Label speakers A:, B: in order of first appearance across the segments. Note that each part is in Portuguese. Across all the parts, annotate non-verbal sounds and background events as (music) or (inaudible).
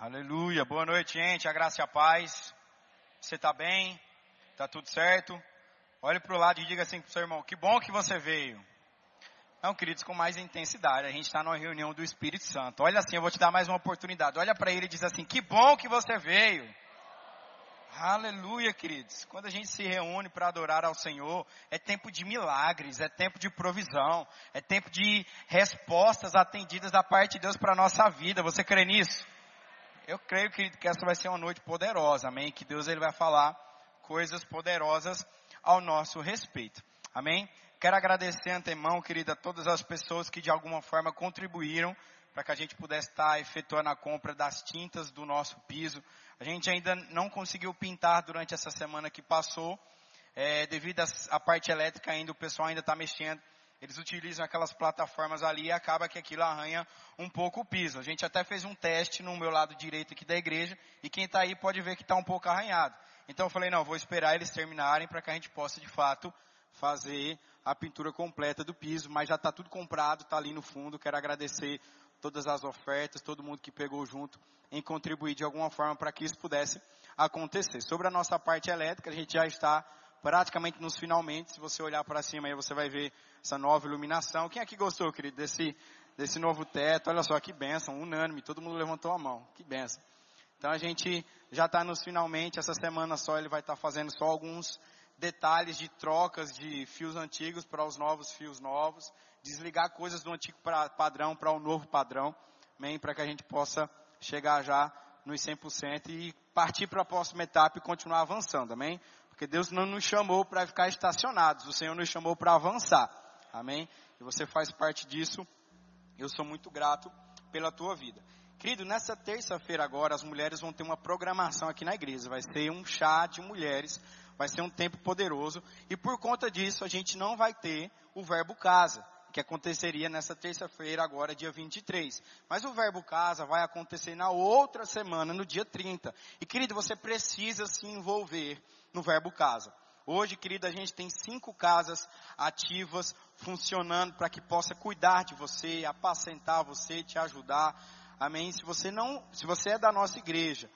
A: Aleluia. Boa noite, gente. A graça e a paz. Você está bem? Está tudo certo? Olhe para o lado e diga assim para o seu irmão: Que bom que você veio. Não, queridos, com mais intensidade. A gente está numa reunião do Espírito Santo. Olha assim, eu vou te dar mais uma oportunidade. Olha para ele e diz assim: Que bom que você veio. Aleluia, queridos. Quando a gente se reúne para adorar ao Senhor, é tempo de milagres, é tempo de provisão, é tempo de respostas atendidas da parte de Deus para a nossa vida. Você crê nisso? Eu creio, querido, que essa vai ser uma noite poderosa, amém? Que Deus ele vai falar coisas poderosas ao nosso respeito, amém? Quero agradecer antemão, querida, a todas as pessoas que de alguma forma contribuíram para que a gente pudesse estar efetuando a compra das tintas do nosso piso. A gente ainda não conseguiu pintar durante essa semana que passou, é, devido à parte elétrica ainda, o pessoal ainda está mexendo eles utilizam aquelas plataformas ali e acaba que aquilo arranha um pouco o piso. A gente até fez um teste no meu lado direito aqui da igreja e quem está aí pode ver que está um pouco arranhado. Então eu falei, não, vou esperar eles terminarem para que a gente possa de fato fazer a pintura completa do piso, mas já está tudo comprado, está ali no fundo. Quero agradecer todas as ofertas, todo mundo que pegou junto em contribuir de alguma forma para que isso pudesse acontecer. Sobre a nossa parte elétrica, a gente já está praticamente nos finalmente. Se você olhar para cima aí, você vai ver essa nova iluminação. Quem aqui gostou, querido, desse, desse novo teto? Olha só que benção, unânime, todo mundo levantou a mão. Que benção. Então a gente já está nos finalmente, essa semana só ele vai estar tá fazendo só alguns detalhes de trocas de fios antigos para os novos fios novos, desligar coisas do antigo pra, padrão para o novo padrão, para que a gente possa chegar já nos 100% e partir para a próxima etapa e continuar avançando, amém? Porque Deus não nos chamou para ficar estacionados, o Senhor nos chamou para avançar. Amém? E você faz parte disso. Eu sou muito grato pela tua vida. Querido, nessa terça-feira agora, as mulheres vão ter uma programação aqui na igreja. Vai ser um chá de mulheres. Vai ser um tempo poderoso. E por conta disso, a gente não vai ter o verbo casa, que aconteceria nessa terça-feira, agora, dia 23. Mas o verbo casa vai acontecer na outra semana, no dia 30. E querido, você precisa se envolver no verbo casa. Hoje, querida, a gente tem cinco casas ativas funcionando para que possa cuidar de você, apacentar você, te ajudar. Amém? Se você não, se você é da nossa igreja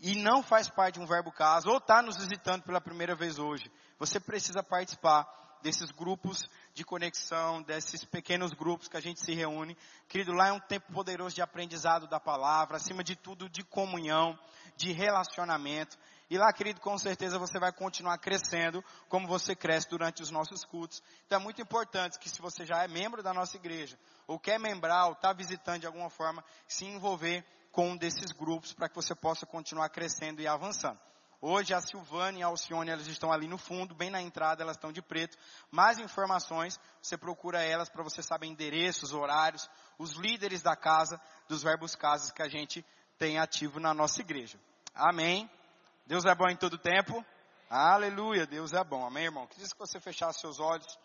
A: e não faz parte de um verbo casa ou está nos visitando pela primeira vez hoje, você precisa participar desses grupos de conexão, desses pequenos grupos que a gente se reúne. Querido, lá é um tempo poderoso de aprendizado da palavra, acima de tudo de comunhão, de relacionamento. E lá, querido, com certeza você vai continuar crescendo como você cresce durante os nossos cultos. Então é muito importante que se você já é membro da nossa igreja, ou quer membrar, ou está visitando de alguma forma, se envolver com um desses grupos para que você possa continuar crescendo e avançando. Hoje a Silvana e a Alcione, elas estão ali no fundo, bem na entrada, elas estão de preto. Mais informações, você procura elas para você saber endereços, horários, os líderes da casa, dos verbos casas que a gente tem ativo na nossa igreja. Amém. Deus é bom em todo tempo. Aleluia, Deus é bom. Amém, irmão? Queria que você fechasse seus olhos.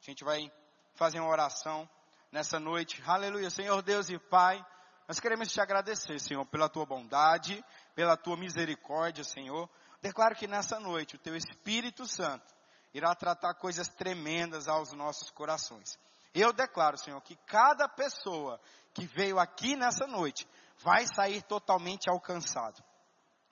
A: A gente vai fazer uma oração nessa noite. Aleluia, Senhor Deus e Pai. Nós queremos te agradecer, Senhor, pela tua bondade, pela tua misericórdia, Senhor. Declaro que nessa noite o teu Espírito Santo irá tratar coisas tremendas aos nossos corações. Eu declaro, Senhor, que cada pessoa que veio aqui nessa noite vai sair totalmente alcançado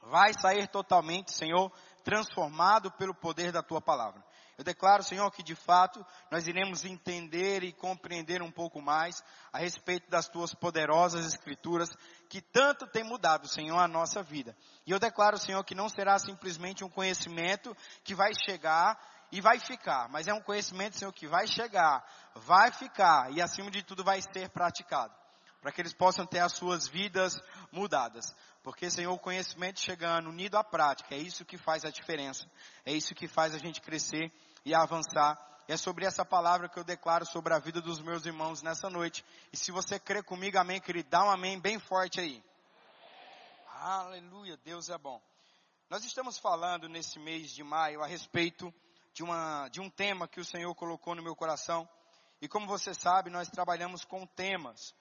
A: vai sair totalmente, Senhor, transformado pelo poder da tua palavra. Eu declaro, Senhor, que de fato nós iremos entender e compreender um pouco mais a respeito das tuas poderosas escrituras que tanto tem mudado, Senhor, a nossa vida. E eu declaro, Senhor, que não será simplesmente um conhecimento que vai chegar e vai ficar, mas é um conhecimento, Senhor, que vai chegar, vai ficar e acima de tudo vai ser praticado, para que eles possam ter as suas vidas mudadas. Porque, Senhor, o conhecimento chegando, unido à prática, é isso que faz a diferença. É isso que faz a gente crescer e avançar. E é sobre essa palavra que eu declaro sobre a vida dos meus irmãos nessa noite. E se você crê comigo, amém, querido, dá um amém bem forte aí. Aleluia, Deus é bom. Nós estamos falando nesse mês de maio a respeito de, uma, de um tema que o Senhor colocou no meu coração. E como você sabe, nós trabalhamos com temas.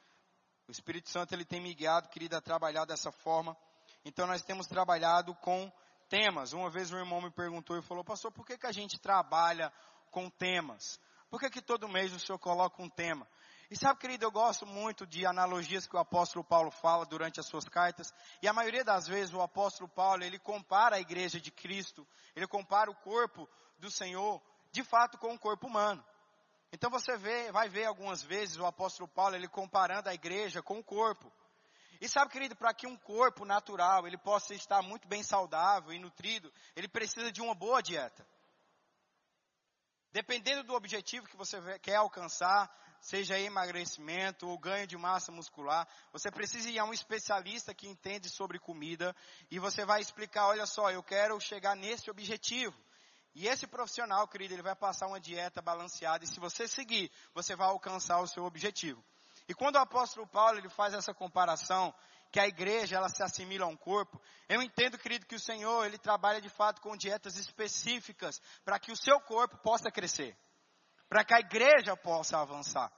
A: O Espírito Santo ele tem me guiado, querido, a trabalhar dessa forma. Então nós temos trabalhado com temas. Uma vez um irmão me perguntou e falou, pastor, por que, que a gente trabalha com temas? Por que, que todo mês o senhor coloca um tema? E sabe, querido, eu gosto muito de analogias que o apóstolo Paulo fala durante as suas cartas. E a maioria das vezes o apóstolo Paulo, ele compara a igreja de Cristo, ele compara o corpo do Senhor, de fato, com o corpo humano. Então você vê, vai ver algumas vezes o apóstolo Paulo, ele comparando a igreja com o corpo. E sabe, querido, para que um corpo natural, ele possa estar muito bem saudável e nutrido, ele precisa de uma boa dieta. Dependendo do objetivo que você quer alcançar, seja emagrecimento ou ganho de massa muscular, você precisa ir a um especialista que entende sobre comida e você vai explicar, olha só, eu quero chegar nesse objetivo. E esse profissional, querido, ele vai passar uma dieta balanceada e se você seguir, você vai alcançar o seu objetivo. E quando o apóstolo Paulo ele faz essa comparação, que a igreja ela se assimila a um corpo, eu entendo, querido, que o Senhor ele trabalha de fato com dietas específicas para que o seu corpo possa crescer para que a igreja possa avançar.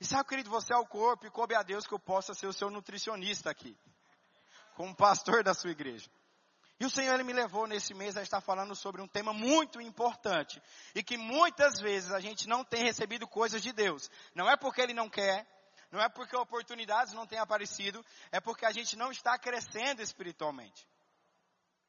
A: E sabe, querido, você é o corpo e coube a Deus que eu possa ser o seu nutricionista aqui, como pastor da sua igreja. E o Senhor ele me levou nesse mês a estar falando sobre um tema muito importante e que muitas vezes a gente não tem recebido coisas de Deus. Não é porque ele não quer, não é porque oportunidades não têm aparecido, é porque a gente não está crescendo espiritualmente.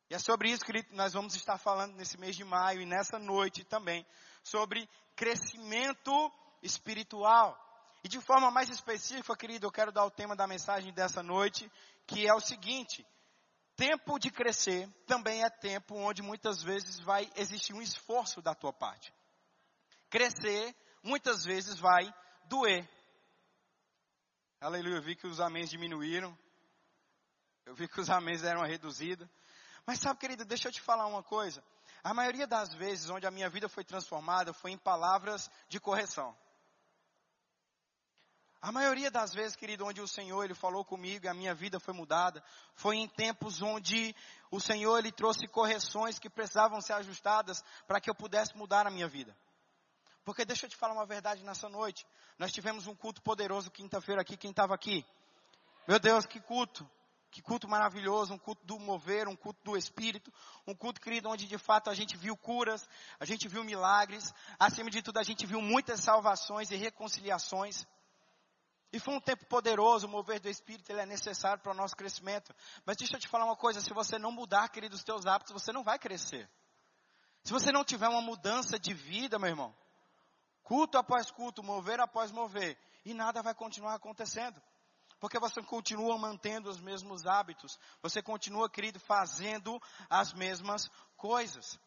A: E é sobre isso que nós vamos estar falando nesse mês de maio e nessa noite também, sobre crescimento espiritual. E de forma mais específica, querido, eu quero dar o tema da mensagem dessa noite, que é o seguinte: tempo de crescer também é tempo onde muitas vezes vai existir um esforço da tua parte. Crescer muitas vezes vai doer. Aleluia, eu vi que os améns diminuíram. Eu vi que os améns eram reduzidos. Mas sabe, querido, deixa eu te falar uma coisa. A maioria das vezes onde a minha vida foi transformada foi em palavras de correção. A maioria das vezes, querido, onde o Senhor ele falou comigo e a minha vida foi mudada, foi em tempos onde o Senhor ele trouxe correções que precisavam ser ajustadas para que eu pudesse mudar a minha vida. Porque deixa eu te falar uma verdade nessa noite. Nós tivemos um culto poderoso quinta-feira aqui, quem estava aqui? Meu Deus, que culto! Que culto maravilhoso, um culto do mover, um culto do Espírito, um culto, querido, onde de fato a gente viu curas, a gente viu milagres, acima de tudo a gente viu muitas salvações e reconciliações. E foi um tempo poderoso, o mover do Espírito, ele é necessário para o nosso crescimento. Mas deixa eu te falar uma coisa, se você não mudar, querido, os teus hábitos, você não vai crescer. Se você não tiver uma mudança de vida, meu irmão, culto após culto, mover após mover, e nada vai continuar acontecendo. Porque você continua mantendo os mesmos hábitos. Você continua, querido, fazendo as mesmas coisas.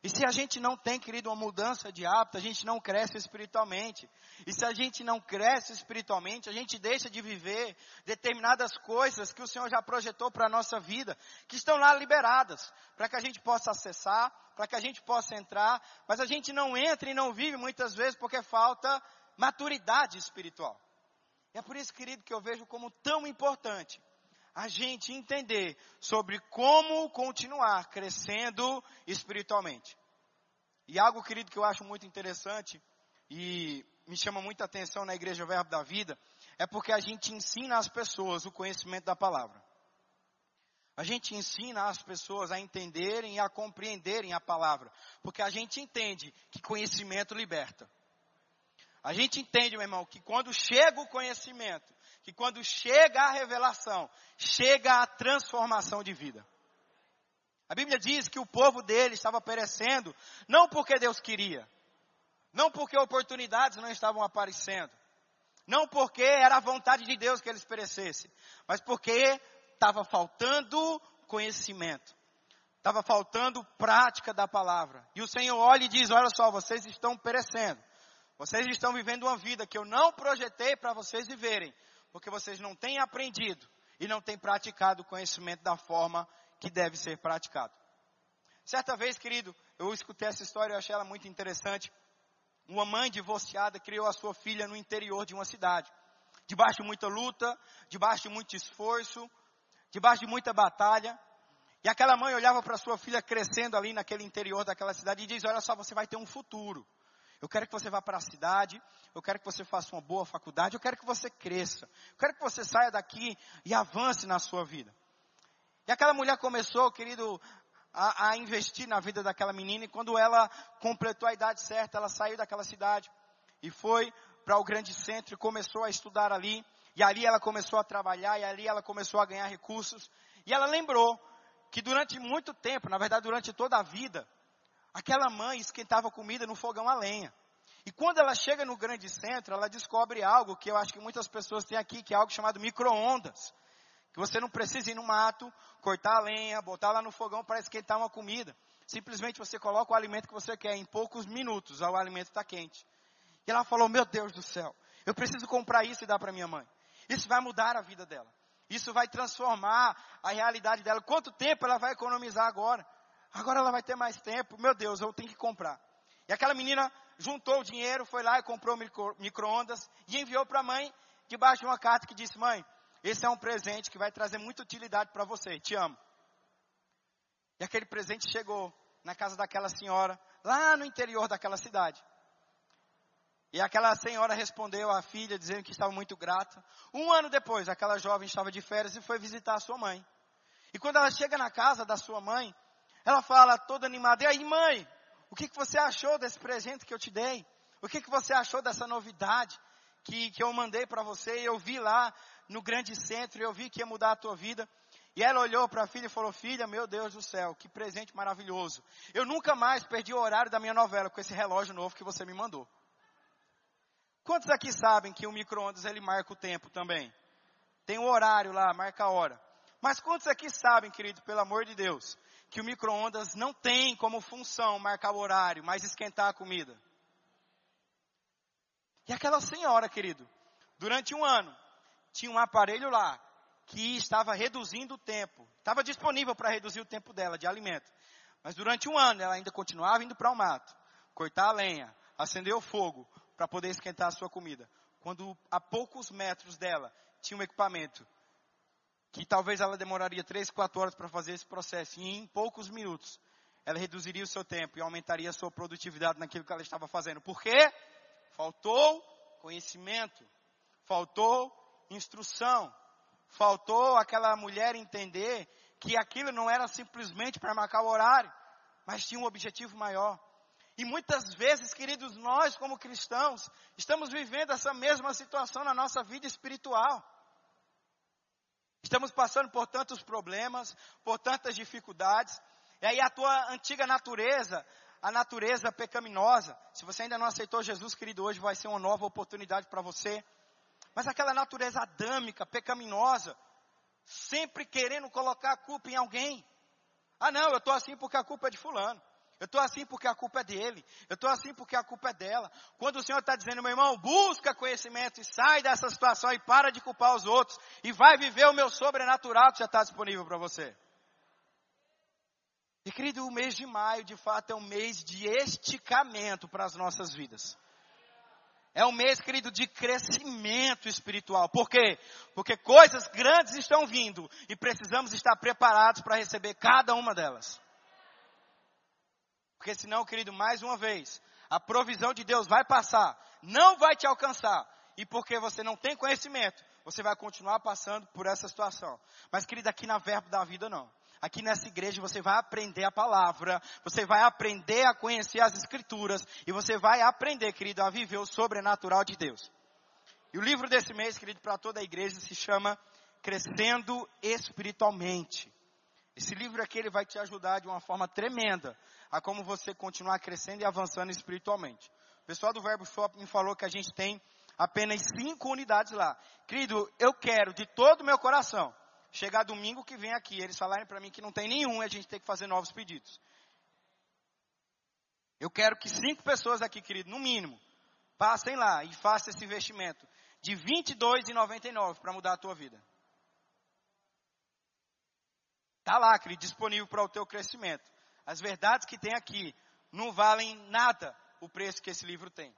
A: E se a gente não tem, querido, uma mudança de hábito, a gente não cresce espiritualmente. E se a gente não cresce espiritualmente, a gente deixa de viver determinadas coisas que o Senhor já projetou para a nossa vida, que estão lá liberadas, para que a gente possa acessar, para que a gente possa entrar, mas a gente não entra e não vive muitas vezes porque falta maturidade espiritual. É por isso, querido, que eu vejo como tão importante a gente entender sobre como continuar crescendo espiritualmente. E algo, querido, que eu acho muito interessante e me chama muita atenção na Igreja Verbo da Vida, é porque a gente ensina as pessoas o conhecimento da palavra. A gente ensina as pessoas a entenderem e a compreenderem a palavra, porque a gente entende que conhecimento liberta. A gente entende, meu irmão, que quando chega o conhecimento, que quando chega a revelação, chega a transformação de vida. A Bíblia diz que o povo dele estava perecendo, não porque Deus queria, não porque oportunidades não estavam aparecendo, não porque era a vontade de Deus que eles perecessem, mas porque estava faltando conhecimento, estava faltando prática da palavra. E o Senhor olha e diz: Olha só, vocês estão perecendo. Vocês estão vivendo uma vida que eu não projetei para vocês viverem, porque vocês não têm aprendido e não têm praticado o conhecimento da forma que deve ser praticado. Certa vez, querido, eu escutei essa história, eu achei ela muito interessante. Uma mãe divorciada criou a sua filha no interior de uma cidade, debaixo de muita luta, debaixo de muito esforço, debaixo de muita batalha. E aquela mãe olhava para sua filha crescendo ali naquele interior daquela cidade e diz: Olha só, você vai ter um futuro. Eu quero que você vá para a cidade, eu quero que você faça uma boa faculdade, eu quero que você cresça. Eu quero que você saia daqui e avance na sua vida. E aquela mulher começou, querido, a, a investir na vida daquela menina, e quando ela completou a idade certa, ela saiu daquela cidade e foi para o grande centro e começou a estudar ali. E ali ela começou a trabalhar, e ali ela começou a ganhar recursos. E ela lembrou que durante muito tempo, na verdade durante toda a vida, aquela mãe esquentava comida no fogão a lenha. E quando ela chega no grande centro, ela descobre algo que eu acho que muitas pessoas têm aqui, que é algo chamado micro-ondas. Que você não precisa ir no mato, cortar a lenha, botar lá no fogão para esquentar uma comida. Simplesmente você coloca o alimento que você quer, em poucos minutos o alimento está quente. E ela falou, meu Deus do céu, eu preciso comprar isso e dar para minha mãe. Isso vai mudar a vida dela. Isso vai transformar a realidade dela. Quanto tempo ela vai economizar agora? Agora ela vai ter mais tempo. Meu Deus, eu tenho que comprar. E aquela menina juntou o dinheiro, foi lá e comprou micro-ondas e enviou para a mãe debaixo de uma carta que disse: Mãe, esse é um presente que vai trazer muita utilidade para você. Te amo. E aquele presente chegou na casa daquela senhora, lá no interior daquela cidade. E aquela senhora respondeu à filha, dizendo que estava muito grata. Um ano depois, aquela jovem estava de férias e foi visitar a sua mãe. E quando ela chega na casa da sua mãe, ela fala toda animada: E aí, mãe, o que, que você achou desse presente que eu te dei? O que, que você achou dessa novidade que, que eu mandei para você? E eu vi lá no grande centro, eu vi que ia mudar a tua vida. E ela olhou para a filha e falou: Filha, meu Deus do céu, que presente maravilhoso. Eu nunca mais perdi o horário da minha novela com esse relógio novo que você me mandou. Quantos aqui sabem que o micro-ondas ele marca o tempo também? Tem o um horário lá, marca a hora. Mas quantos aqui sabem, querido, pelo amor de Deus, que o micro-ondas não tem como função marcar o horário, mas esquentar a comida? E aquela senhora, querido, durante um ano, tinha um aparelho lá que estava reduzindo o tempo. Estava disponível para reduzir o tempo dela de alimento. Mas durante um ano ela ainda continuava indo para o mato, cortar a lenha, acender o fogo, para poder esquentar a sua comida. Quando a poucos metros dela tinha um equipamento que talvez ela demoraria 3, 4 horas para fazer esse processo, e em poucos minutos ela reduziria o seu tempo e aumentaria a sua produtividade naquilo que ela estava fazendo. Por quê? Faltou conhecimento, faltou instrução, faltou aquela mulher entender que aquilo não era simplesmente para marcar o horário, mas tinha um objetivo maior. E muitas vezes, queridos, nós como cristãos, estamos vivendo essa mesma situação na nossa vida espiritual. Estamos passando por tantos problemas, por tantas dificuldades. E aí a tua antiga natureza, a natureza pecaminosa, se você ainda não aceitou Jesus, querido, hoje vai ser uma nova oportunidade para você. Mas aquela natureza adâmica, pecaminosa, sempre querendo colocar a culpa em alguém. Ah não, eu estou assim porque a culpa é de fulano. Eu estou assim porque a culpa é dele. Eu estou assim porque a culpa é dela. Quando o Senhor está dizendo, meu irmão, busca conhecimento e sai dessa situação e para de culpar os outros e vai viver o meu sobrenatural que já está disponível para você. E querido, o mês de maio, de fato, é um mês de esticamento para as nossas vidas. É um mês, querido, de crescimento espiritual. Por quê? Porque coisas grandes estão vindo e precisamos estar preparados para receber cada uma delas. Porque senão, querido, mais uma vez, a provisão de Deus vai passar, não vai te alcançar. E porque você não tem conhecimento, você vai continuar passando por essa situação. Mas, querido, aqui na Verbo da Vida não. Aqui nessa igreja você vai aprender a palavra, você vai aprender a conhecer as escrituras e você vai aprender, querido, a viver o sobrenatural de Deus. E o livro desse mês, querido, para toda a igreja se chama Crescendo Espiritualmente. Esse livro aqui ele vai te ajudar de uma forma tremenda a como você continuar crescendo e avançando espiritualmente. O pessoal do Verbo Shop me falou que a gente tem apenas cinco unidades lá. Querido, eu quero de todo o meu coração chegar domingo que vem aqui, eles falarem para mim que não tem nenhum e a gente tem que fazer novos pedidos. Eu quero que cinco pessoas aqui, querido, no mínimo, passem lá e façam esse investimento de R$ 22,99 para mudar a tua vida. Está lá, querido, disponível para o teu crescimento. As verdades que tem aqui não valem nada o preço que esse livro tem.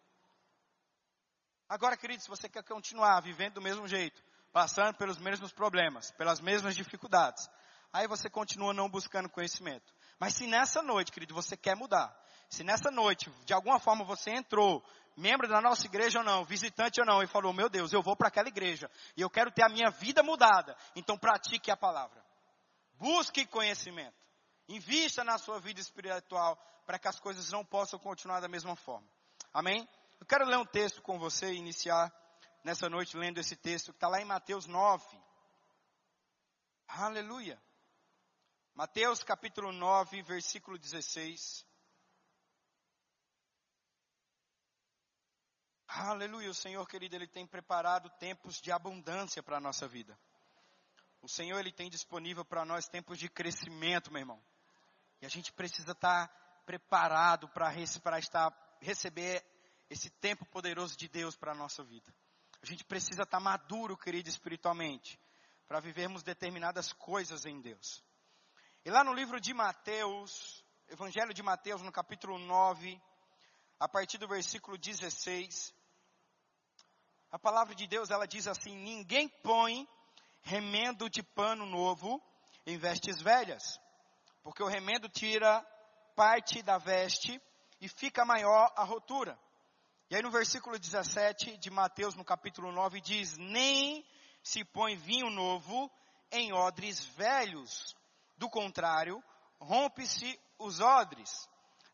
A: Agora, querido, se você quer continuar vivendo do mesmo jeito, passando pelos mesmos problemas, pelas mesmas dificuldades, aí você continua não buscando conhecimento. Mas se nessa noite, querido, você quer mudar, se nessa noite, de alguma forma você entrou, membro da nossa igreja ou não, visitante ou não, e falou, meu Deus, eu vou para aquela igreja, e eu quero ter a minha vida mudada, então pratique a palavra. Busque conhecimento. Invista na sua vida espiritual para que as coisas não possam continuar da mesma forma. Amém? Eu quero ler um texto com você e iniciar nessa noite lendo esse texto que está lá em Mateus 9. Aleluia. Mateus capítulo 9, versículo 16. Aleluia, o Senhor querido, Ele tem preparado tempos de abundância para a nossa vida. O Senhor, Ele tem disponível para nós tempos de crescimento, meu irmão. E a gente precisa estar preparado para estar, receber esse tempo poderoso de Deus para a nossa vida. A gente precisa estar maduro, querido, espiritualmente, para vivermos determinadas coisas em Deus. E lá no livro de Mateus, Evangelho de Mateus, no capítulo 9, a partir do versículo 16, a palavra de Deus ela diz assim: Ninguém põe remendo de pano novo em vestes velhas, porque o remendo tira parte da veste e fica maior a rotura. E aí no versículo 17 de Mateus, no capítulo 9, diz: Nem se põe vinho novo em odres velhos. Do contrário, rompe-se os odres,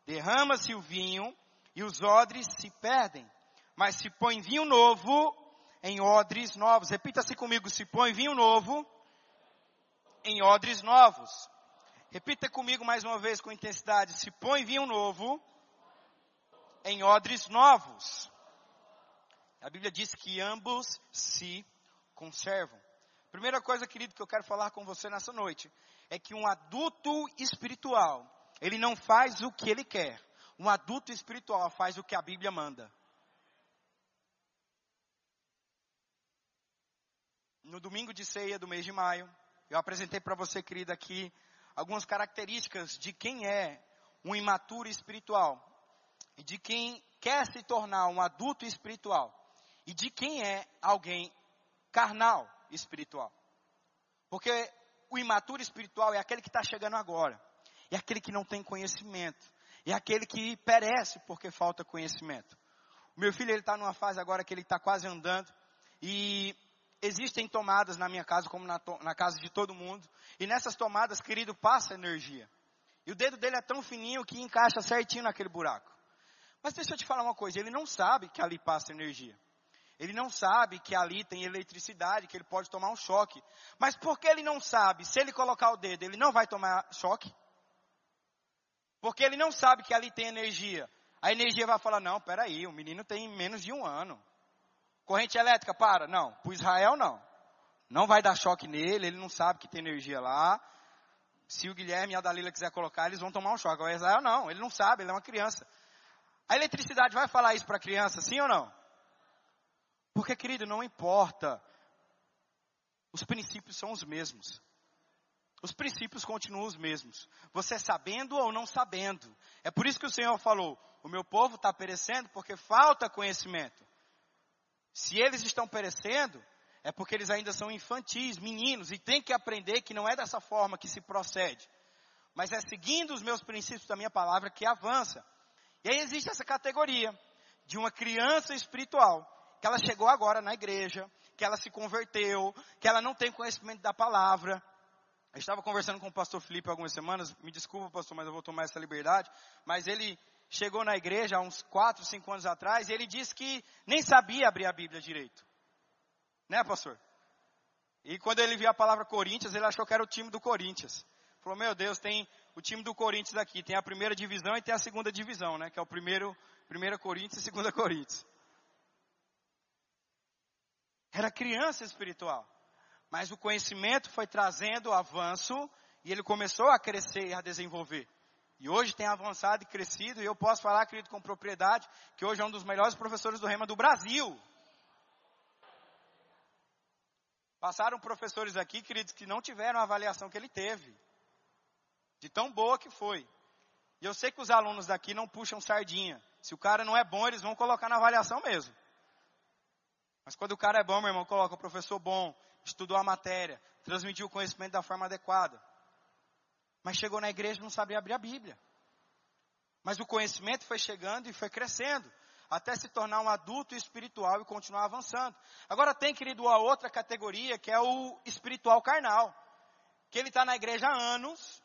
A: derrama-se o vinho e os odres se perdem mas se põe vinho novo em odres novos. Repita-se comigo, se põe vinho novo em odres novos. Repita comigo mais uma vez com intensidade, se põe vinho novo em odres novos. A Bíblia diz que ambos se conservam. Primeira coisa, querido, que eu quero falar com você nessa noite é que um adulto espiritual, ele não faz o que ele quer. Um adulto espiritual faz o que a Bíblia manda. No domingo de ceia do mês de maio, eu apresentei para você, querida, aqui algumas características de quem é um imaturo espiritual e de quem quer se tornar um adulto espiritual e de quem é alguém carnal espiritual. Porque o imaturo espiritual é aquele que está chegando agora, é aquele que não tem conhecimento, é aquele que perece porque falta conhecimento. O meu filho ele está numa fase agora que ele está quase andando e existem tomadas na minha casa, como na, na, casa de todo mundo. E nessas tomadas, querido, passa energia. E o dedo dele é tão fininho que encaixa certinho naquele buraco. Mas deixa eu te falar uma coisa, ele não sabe que ali passa energia. Ele não sabe que ali tem eletricidade, que ele pode tomar um choque. Mas por que ele não sabe? Se ele colocar o dedo, ele não vai tomar choque? Porque ele não sabe que ali tem energia. A energia vai falar, não, peraí, o menino tem menos de um ano. Corrente elétrica, para. Não, para Israel não. Não vai dar choque nele, ele não sabe que tem energia lá. Se o Guilherme e a Dalila quiser colocar, eles vão tomar um choque. Agora Israel não, ele não sabe, ele é uma criança. A eletricidade vai falar isso para a criança, sim ou não? Porque, querido, não importa. Os princípios são os mesmos. Os princípios continuam os mesmos. Você sabendo ou não sabendo. É por isso que o Senhor falou: o meu povo está perecendo porque falta conhecimento. Se eles estão perecendo, é porque eles ainda são infantis, meninos, e tem que aprender que não é dessa forma que se procede, mas é seguindo os meus princípios da minha palavra que avança. E aí existe essa categoria de uma criança espiritual, que ela chegou agora na igreja, que ela se converteu, que ela não tem conhecimento da palavra. Eu estava conversando com o pastor Felipe algumas semanas, me desculpa pastor, mas eu vou tomar essa liberdade, mas ele chegou na igreja há uns 4, 5 anos atrás, e ele disse que nem sabia abrir a Bíblia direito. Né, pastor? E quando ele viu a palavra Corinthians, ele achou que era o time do Corinthians. Falou, meu Deus, tem o time do Corinthians aqui, tem a primeira divisão e tem a segunda divisão, né? Que é o primeiro, primeira Corinthians e segunda Corinthians. Era criança espiritual. Mas o conhecimento foi trazendo avanço e ele começou a crescer e a desenvolver. E hoje tem avançado e crescido, e eu posso falar, querido, com propriedade, que hoje é um dos melhores professores do Rema do Brasil. Passaram professores aqui, queridos, que não tiveram a avaliação que ele teve. De tão boa que foi. E eu sei que os alunos daqui não puxam sardinha. Se o cara não é bom, eles vão colocar na avaliação mesmo. Mas quando o cara é bom, meu irmão, coloca o professor bom, estudou a matéria, transmitiu o conhecimento da forma adequada. Mas chegou na igreja e não sabia abrir a Bíblia. Mas o conhecimento foi chegando e foi crescendo. Até se tornar um adulto espiritual e continuar avançando. Agora tem, querido, a outra categoria que é o espiritual carnal. Que ele está na igreja há anos,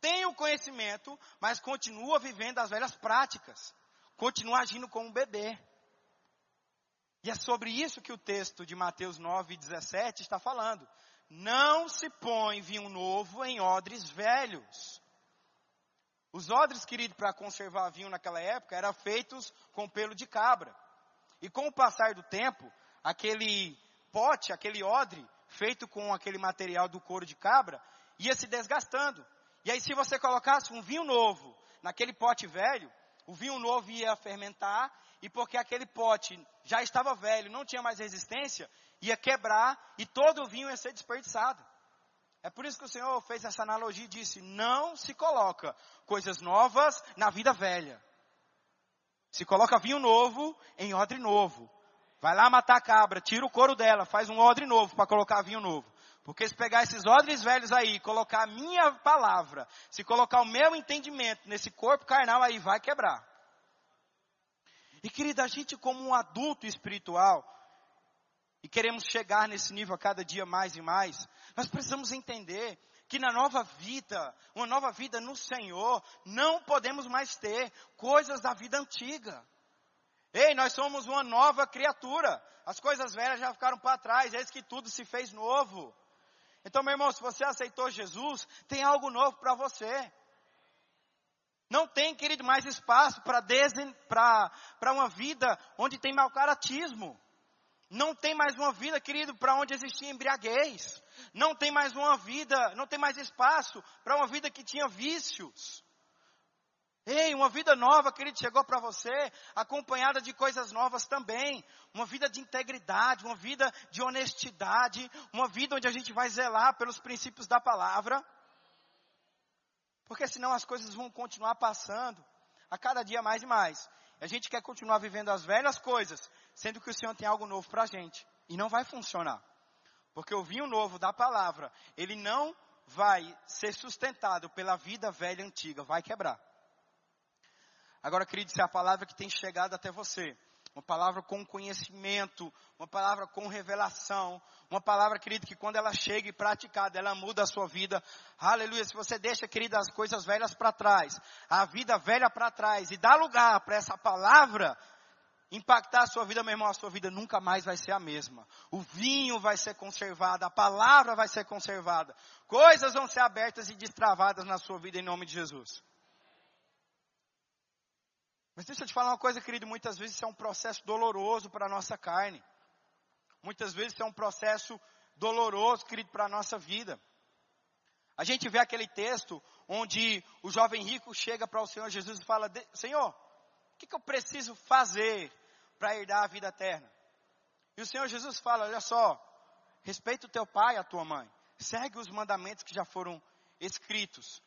A: tem o conhecimento, mas continua vivendo as velhas práticas. Continua agindo como um bebê. E é sobre isso que o texto de Mateus 9, 17 está falando. Não se põe vinho novo em odres velhos. Os odres, querido, para conservar vinho naquela época, eram feitos com pelo de cabra. E com o passar do tempo, aquele pote, aquele odre, feito com aquele material do couro de cabra, ia se desgastando. E aí, se você colocasse um vinho novo naquele pote velho, o vinho novo ia fermentar, e porque aquele pote já estava velho, não tinha mais resistência, ia quebrar e todo o vinho ia ser desperdiçado. É por isso que o Senhor fez essa analogia e disse: não se coloca coisas novas na vida velha. Se coloca vinho novo em odre novo. Vai lá matar a cabra, tira o couro dela, faz um odre novo para colocar vinho novo. Porque se pegar esses odres velhos aí, colocar a minha palavra, se colocar o meu entendimento nesse corpo carnal aí, vai quebrar. E querida, a gente como um adulto espiritual, e queremos chegar nesse nível a cada dia mais e mais, nós precisamos entender que na nova vida, uma nova vida no Senhor, não podemos mais ter coisas da vida antiga. Ei, nós somos uma nova criatura. As coisas velhas já ficaram para trás, eis que tudo se fez novo. Então, meu irmão, se você aceitou Jesus, tem algo novo para você. Não tem, querido, mais espaço para uma vida onde tem mau caratismo. Não tem mais uma vida, querido, para onde existia embriaguez. Não tem mais uma vida, não tem mais espaço para uma vida que tinha vícios. Ei, uma vida nova, querido, chegou para você, acompanhada de coisas novas também. Uma vida de integridade, uma vida de honestidade, uma vida onde a gente vai zelar pelos princípios da palavra. Porque senão as coisas vão continuar passando a cada dia mais e mais. A gente quer continuar vivendo as velhas coisas, sendo que o Senhor tem algo novo para a gente. E não vai funcionar. Porque o vinho novo da palavra, ele não vai ser sustentado pela vida velha antiga, vai quebrar. Agora, querido, se é a palavra que tem chegado até você, uma palavra com conhecimento, uma palavra com revelação, uma palavra, querido, que quando ela chega e praticada, ela muda a sua vida. Aleluia. Se você deixa, querido, as coisas velhas para trás, a vida velha para trás e dá lugar para essa palavra impactar a sua vida, meu irmão, a sua vida nunca mais vai ser a mesma. O vinho vai ser conservado, a palavra vai ser conservada. Coisas vão ser abertas e destravadas na sua vida em nome de Jesus. Mas deixa eu te falar uma coisa, querido, muitas vezes isso é um processo doloroso para a nossa carne. Muitas vezes isso é um processo doloroso, querido, para a nossa vida. A gente vê aquele texto onde o jovem rico chega para o Senhor Jesus e fala: Senhor, o que, que eu preciso fazer para herdar a vida eterna? E o Senhor Jesus fala: Olha só, respeita o teu pai e a tua mãe, segue os mandamentos que já foram escritos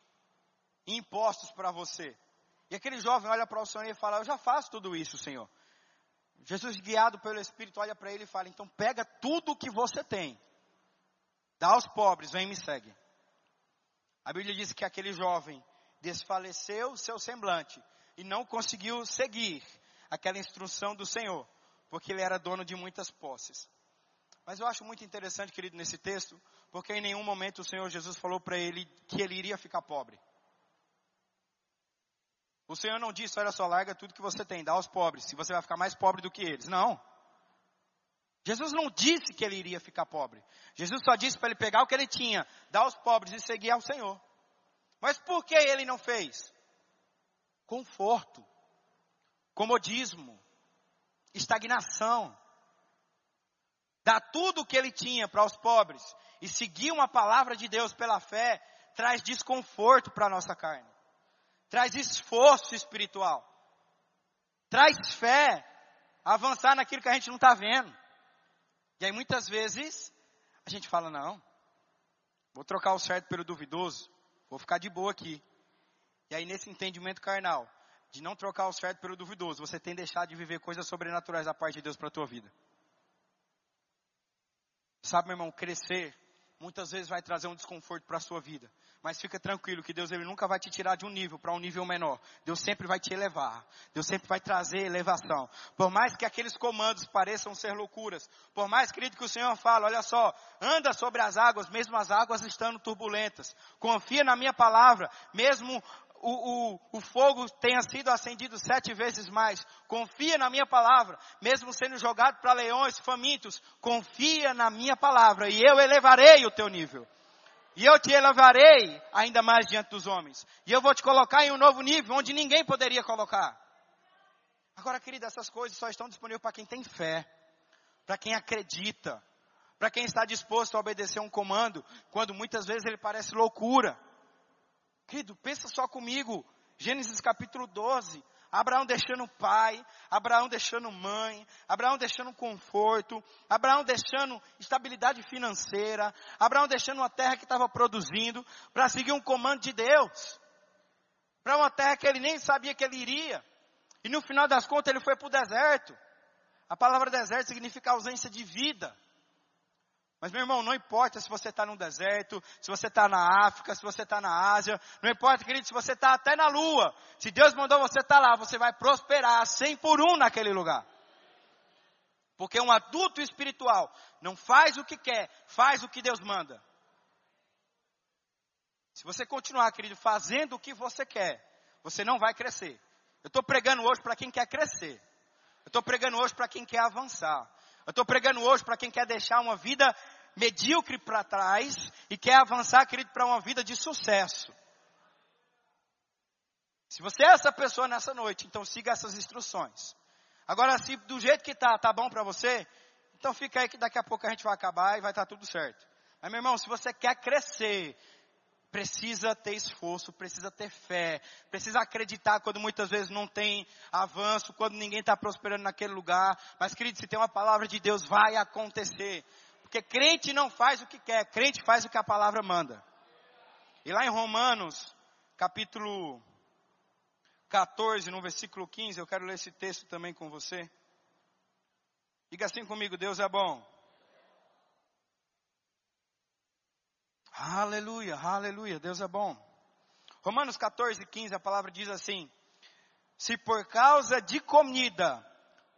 A: e impostos para você. E aquele jovem olha para o Senhor e fala: Eu já faço tudo isso, Senhor. Jesus, guiado pelo Espírito, olha para ele e fala: Então pega tudo o que você tem, dá aos pobres, vem e me segue. A Bíblia diz que aquele jovem desfaleceu seu semblante e não conseguiu seguir aquela instrução do Senhor, porque ele era dono de muitas posses. Mas eu acho muito interessante, querido, nesse texto, porque em nenhum momento o Senhor Jesus falou para ele que ele iria ficar pobre. O Senhor não disse, olha só, larga tudo que você tem, dá aos pobres, se você vai ficar mais pobre do que eles. Não. Jesus não disse que ele iria ficar pobre. Jesus só disse para ele pegar o que ele tinha, dar aos pobres e seguir ao Senhor. Mas por que ele não fez? Conforto, comodismo, estagnação. Dar tudo o que ele tinha para os pobres e seguir uma palavra de Deus pela fé traz desconforto para a nossa carne traz esforço espiritual, traz fé, avançar naquilo que a gente não está vendo. E aí muitas vezes a gente fala, não, vou trocar o certo pelo duvidoso, vou ficar de boa aqui. E aí nesse entendimento carnal, de não trocar o certo pelo duvidoso, você tem deixado de viver coisas sobrenaturais da parte de Deus para a tua vida. Sabe, meu irmão, crescer muitas vezes vai trazer um desconforto para a sua vida. Mas fica tranquilo que Deus ele nunca vai te tirar de um nível para um nível menor. Deus sempre vai te elevar. Deus sempre vai trazer elevação. Por mais que aqueles comandos pareçam ser loucuras, por mais querido que o Senhor fala, olha só, anda sobre as águas, mesmo as águas estando turbulentas. Confia na minha palavra, mesmo o, o, o fogo tenha sido acendido sete vezes mais. Confia na minha palavra, mesmo sendo jogado para leões famintos. Confia na minha palavra e eu elevarei o teu nível. E eu te elevarei ainda mais diante dos homens. E eu vou te colocar em um novo nível onde ninguém poderia colocar. Agora, querida, essas coisas só estão disponíveis para quem tem fé, para quem acredita, para quem está disposto a obedecer um comando, quando muitas vezes ele parece loucura. Querido, pensa só comigo. Gênesis capítulo 12. Abraão deixando pai, Abraão deixando mãe, Abraão deixando conforto, Abraão deixando estabilidade financeira, Abraão deixando uma terra que estava produzindo, para seguir um comando de Deus. Para uma terra que ele nem sabia que ele iria. E no final das contas ele foi para o deserto. A palavra deserto significa ausência de vida. Mas, meu irmão, não importa se você está no deserto, se você está na África, se você está na Ásia, não importa, querido, se você está até na Lua. Se Deus mandou você estar tá lá, você vai prosperar cem por um naquele lugar. Porque um adulto espiritual não faz o que quer, faz o que Deus manda. Se você continuar, querido, fazendo o que você quer, você não vai crescer. Eu estou pregando hoje para quem quer crescer. Eu estou pregando hoje para quem quer avançar. Eu estou pregando hoje para quem quer deixar uma vida medíocre para trás e quer avançar, querido, para uma vida de sucesso. Se você é essa pessoa nessa noite, então siga essas instruções. Agora, se do jeito que tá, tá bom para você, então fica aí que daqui a pouco a gente vai acabar e vai estar tá tudo certo. Mas meu irmão, se você quer crescer, precisa ter esforço, precisa ter fé, precisa acreditar quando muitas vezes não tem avanço, quando ninguém está prosperando naquele lugar. Mas, querido, se tem uma palavra de Deus, vai acontecer. Porque crente não faz o que quer, crente faz o que a palavra manda. E lá em Romanos, capítulo 14, no versículo 15, eu quero ler esse texto também com você. Diga assim comigo, Deus é bom. Aleluia, aleluia, Deus é bom. Romanos 14, 15, a palavra diz assim: Se por causa de comida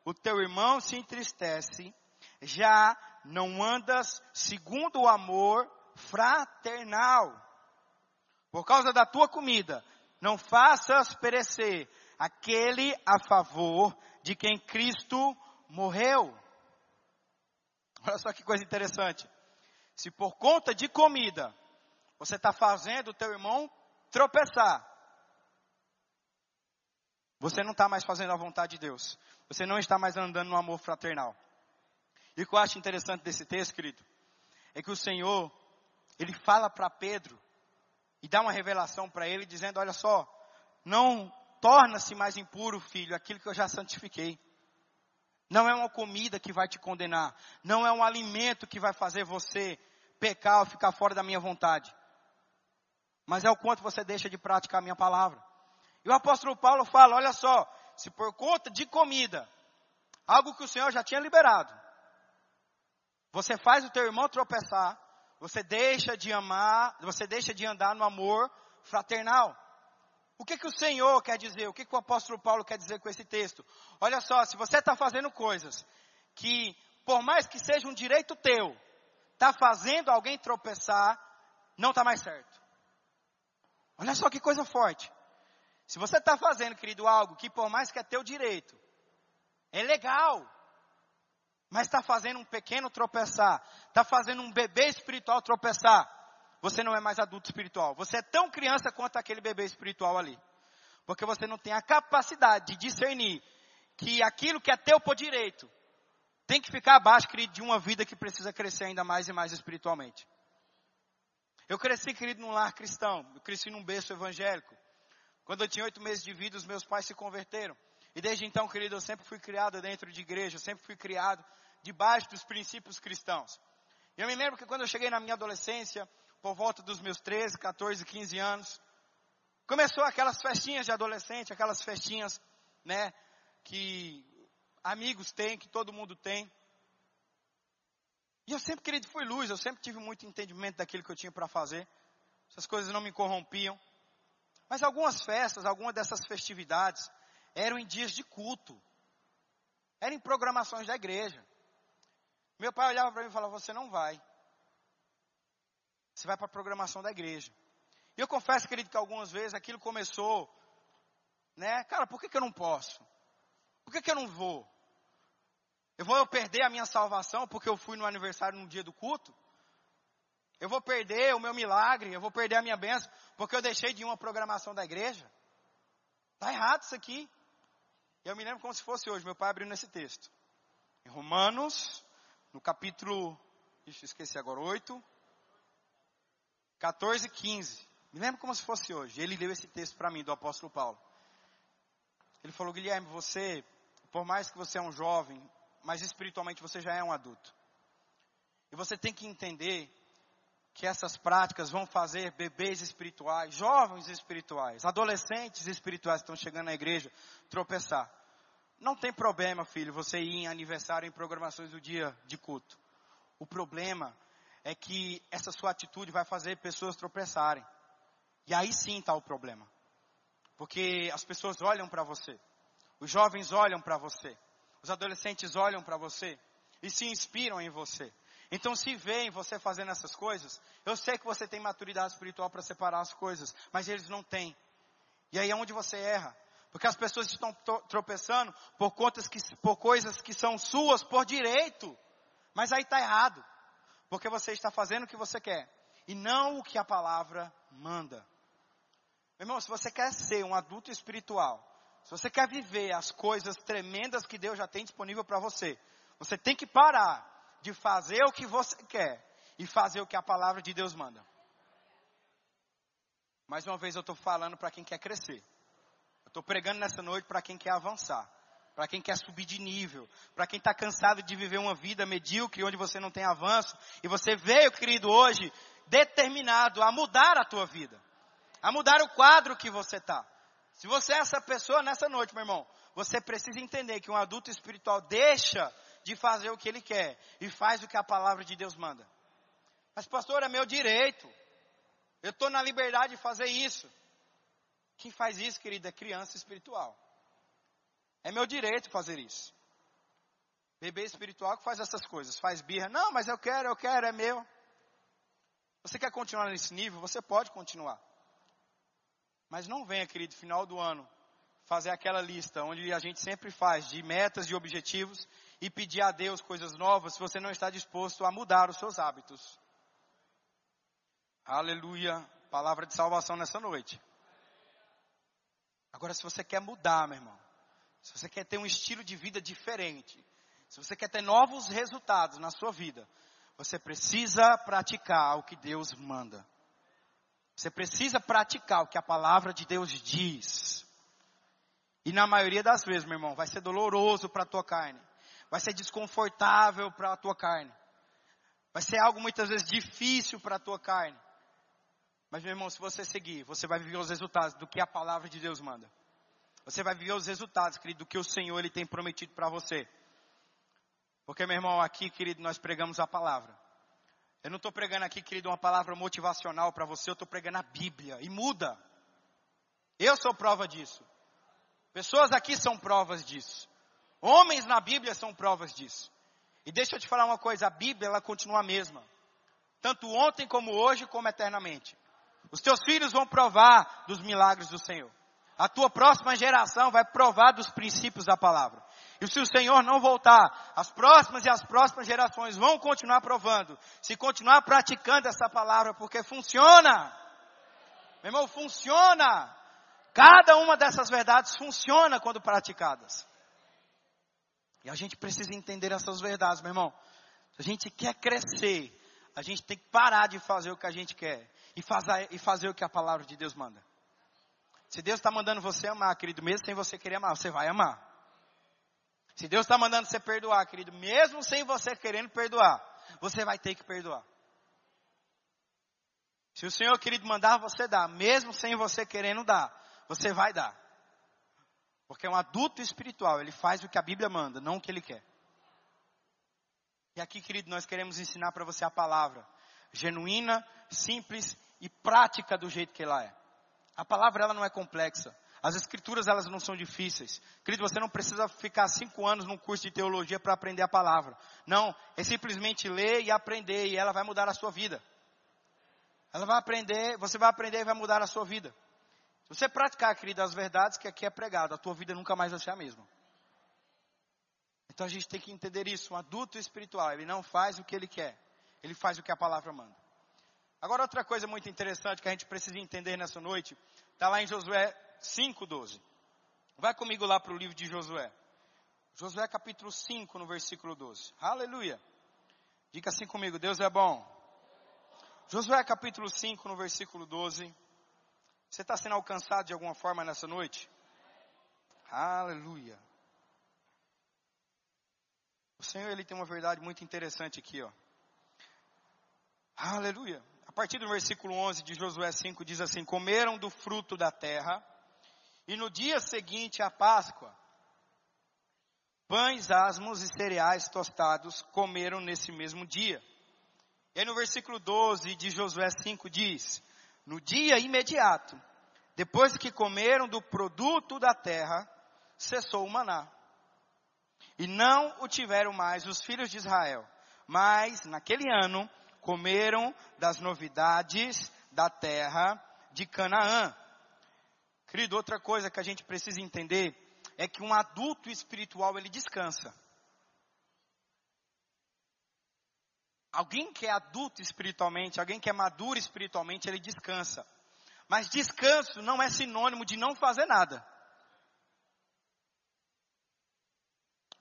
A: o teu irmão se entristece, já não andas segundo o amor fraternal. Por causa da tua comida, não faças perecer aquele a favor de quem Cristo morreu. Olha só que coisa interessante. Se por conta de comida você está fazendo o teu irmão tropeçar, você não está mais fazendo a vontade de Deus. Você não está mais andando no amor fraternal. E o que eu acho interessante desse texto, querido, é que o Senhor, ele fala para Pedro e dá uma revelação para ele, dizendo: Olha só, não torna-se mais impuro, filho, aquilo que eu já santifiquei. Não é uma comida que vai te condenar. Não é um alimento que vai fazer você pecar ou ficar fora da minha vontade. Mas é o quanto você deixa de praticar a minha palavra. E o apóstolo Paulo fala: olha só, se por conta de comida, algo que o Senhor já tinha liberado, você faz o teu irmão tropeçar, você deixa de amar, você deixa de andar no amor fraternal. O que, que o Senhor quer dizer? O que, que o apóstolo Paulo quer dizer com esse texto? Olha só, se você está fazendo coisas que, por mais que seja um direito teu, está fazendo alguém tropeçar, não está mais certo. Olha só que coisa forte. Se você está fazendo, querido, algo que por mais que é teu direito, é legal, mas está fazendo um pequeno tropeçar, está fazendo um bebê espiritual tropeçar, você não é mais adulto espiritual. Você é tão criança quanto aquele bebê espiritual ali. Porque você não tem a capacidade de discernir que aquilo que é teu por direito tem que ficar abaixo, querido, de uma vida que precisa crescer ainda mais e mais espiritualmente. Eu cresci, querido, num lar cristão. Eu cresci num berço evangélico. Quando eu tinha oito meses de vida, os meus pais se converteram. E desde então, querido, eu sempre fui criado dentro de igreja, eu sempre fui criado debaixo dos princípios cristãos. Eu me lembro que quando eu cheguei na minha adolescência, por volta dos meus 13, 14, 15 anos, começou aquelas festinhas de adolescente, aquelas festinhas, né, que amigos têm, que todo mundo tem. E eu sempre, querido, fui luz, eu sempre tive muito entendimento daquilo que eu tinha para fazer. Essas coisas não me corrompiam. Mas algumas festas, algumas dessas festividades, eram em dias de culto. Eram em programações da igreja. Meu pai olhava para mim e falava: Você não vai. Você vai para a programação da igreja. E eu confesso, querido, que algumas vezes aquilo começou, né? Cara, por que, que eu não posso? Por que, que eu não vou? Eu vou perder a minha salvação porque eu fui no aniversário no dia do culto? Eu vou perder o meu milagre, eu vou perder a minha bênção porque eu deixei de ir uma programação da igreja? Está errado isso aqui. Eu me lembro como se fosse hoje, meu pai abrindo esse texto. Em Romanos, no capítulo, deixa eu esquecer agora, 8, 14 e 15. Me lembro como se fosse hoje. Ele leu esse texto para mim, do apóstolo Paulo. Ele falou, Guilherme, você, por mais que você é um jovem, mas espiritualmente você já é um adulto. E você tem que entender que essas práticas vão fazer bebês espirituais, jovens espirituais, adolescentes espirituais que estão chegando na igreja tropeçar. Não tem problema, filho, você ir em aniversário em programações do dia de culto. O problema é que essa sua atitude vai fazer pessoas tropeçarem. E aí sim está o problema. Porque as pessoas olham para você. Os jovens olham para você. Os adolescentes olham para você e se inspiram em você. Então, se veem você fazendo essas coisas, eu sei que você tem maturidade espiritual para separar as coisas, mas eles não têm. E aí é onde você erra. Porque as pessoas estão tropeçando por, contas que, por coisas que são suas por direito. Mas aí está errado. Porque você está fazendo o que você quer. E não o que a palavra manda. Meu irmão, se você quer ser um adulto espiritual, se você quer viver as coisas tremendas que Deus já tem disponível para você, você tem que parar de fazer o que você quer e fazer o que a palavra de Deus manda. Mais uma vez eu estou falando para quem quer crescer. Eu estou pregando nessa noite para quem quer avançar, para quem quer subir de nível, para quem está cansado de viver uma vida medíocre onde você não tem avanço e você veio, querido, hoje determinado a mudar a tua vida, a mudar o quadro que você está. Se você é essa pessoa nessa noite, meu irmão, você precisa entender que um adulto espiritual deixa de fazer o que ele quer e faz o que a palavra de Deus manda. Mas, pastor, é meu direito. Eu estou na liberdade de fazer isso. Quem faz isso, querida, é criança espiritual. É meu direito fazer isso. Bebê espiritual que faz essas coisas, faz birra. Não, mas eu quero, eu quero, é meu. Você quer continuar nesse nível? Você pode continuar. Mas não venha, querido, final do ano, fazer aquela lista onde a gente sempre faz de metas e objetivos e pedir a Deus coisas novas se você não está disposto a mudar os seus hábitos. Aleluia. Palavra de salvação nessa noite. Agora, se você quer mudar, meu irmão, se você quer ter um estilo de vida diferente, se você quer ter novos resultados na sua vida, você precisa praticar o que Deus manda. Você precisa praticar o que a palavra de Deus diz. E na maioria das vezes, meu irmão, vai ser doloroso para a tua carne vai ser desconfortável para a tua carne. Vai ser algo muitas vezes difícil para a tua carne. Mas, meu irmão, se você seguir, você vai viver os resultados do que a palavra de Deus manda. Você vai viver os resultados, querido, do que o Senhor ele tem prometido para você. Porque, meu irmão, aqui, querido, nós pregamos a palavra. Eu não estou pregando aqui, querido, uma palavra motivacional para você, eu estou pregando a Bíblia. E muda. Eu sou prova disso. Pessoas aqui são provas disso. Homens na Bíblia são provas disso. E deixa eu te falar uma coisa, a Bíblia ela continua a mesma. Tanto ontem como hoje, como eternamente. Os teus filhos vão provar dos milagres do Senhor. A tua próxima geração vai provar dos princípios da palavra. E se o Senhor não voltar, as próximas e as próximas gerações vão continuar provando. Se continuar praticando essa palavra, porque funciona. Meu irmão, funciona. Cada uma dessas verdades funciona quando praticadas. E a gente precisa entender essas verdades, meu irmão. Se a gente quer crescer, a gente tem que parar de fazer o que a gente quer e fazer, e fazer o que a palavra de Deus manda. Se Deus está mandando você amar, querido, mesmo sem você querer amar, você vai amar. Se Deus está mandando você perdoar, querido, mesmo sem você querendo perdoar, você vai ter que perdoar. Se o Senhor, querido, mandar você dar, mesmo sem você querendo dar, você vai dar. Porque é um adulto espiritual, ele faz o que a Bíblia manda, não o que ele quer. E aqui, querido, nós queremos ensinar para você a palavra genuína, simples e prática do jeito que ela é. A palavra ela não é complexa. As escrituras elas não são difíceis. Querido, você não precisa ficar cinco anos num curso de teologia para aprender a palavra. Não, é simplesmente ler e aprender e ela vai mudar a sua vida. Ela vai aprender, você vai aprender e vai mudar a sua vida. Se você praticar, querido, as verdades que aqui é pregado, a tua vida nunca mais vai ser a mesma. Então a gente tem que entender isso. Um adulto espiritual, ele não faz o que ele quer, ele faz o que a palavra manda. Agora, outra coisa muito interessante que a gente precisa entender nessa noite, está lá em Josué 5,12. Vai comigo lá para o livro de Josué. Josué capítulo 5, no versículo 12. Aleluia. Diga assim comigo, Deus é bom. Josué capítulo 5, no versículo 12. Você está sendo alcançado de alguma forma nessa noite? Aleluia. O Senhor ele tem uma verdade muito interessante aqui, ó. Aleluia. A partir do versículo 11 de Josué 5 diz assim: Comeram do fruto da terra, e no dia seguinte à Páscoa, pães asmos e cereais tostados comeram nesse mesmo dia. E aí no versículo 12 de Josué 5 diz: No dia imediato, depois que comeram do produto da terra, cessou o maná. E não o tiveram mais os filhos de Israel. Mas, naquele ano, comeram das novidades da terra de Canaã. Querido, outra coisa que a gente precisa entender é que um adulto espiritual ele descansa. Alguém que é adulto espiritualmente, alguém que é maduro espiritualmente, ele descansa. Mas descanso não é sinônimo de não fazer nada.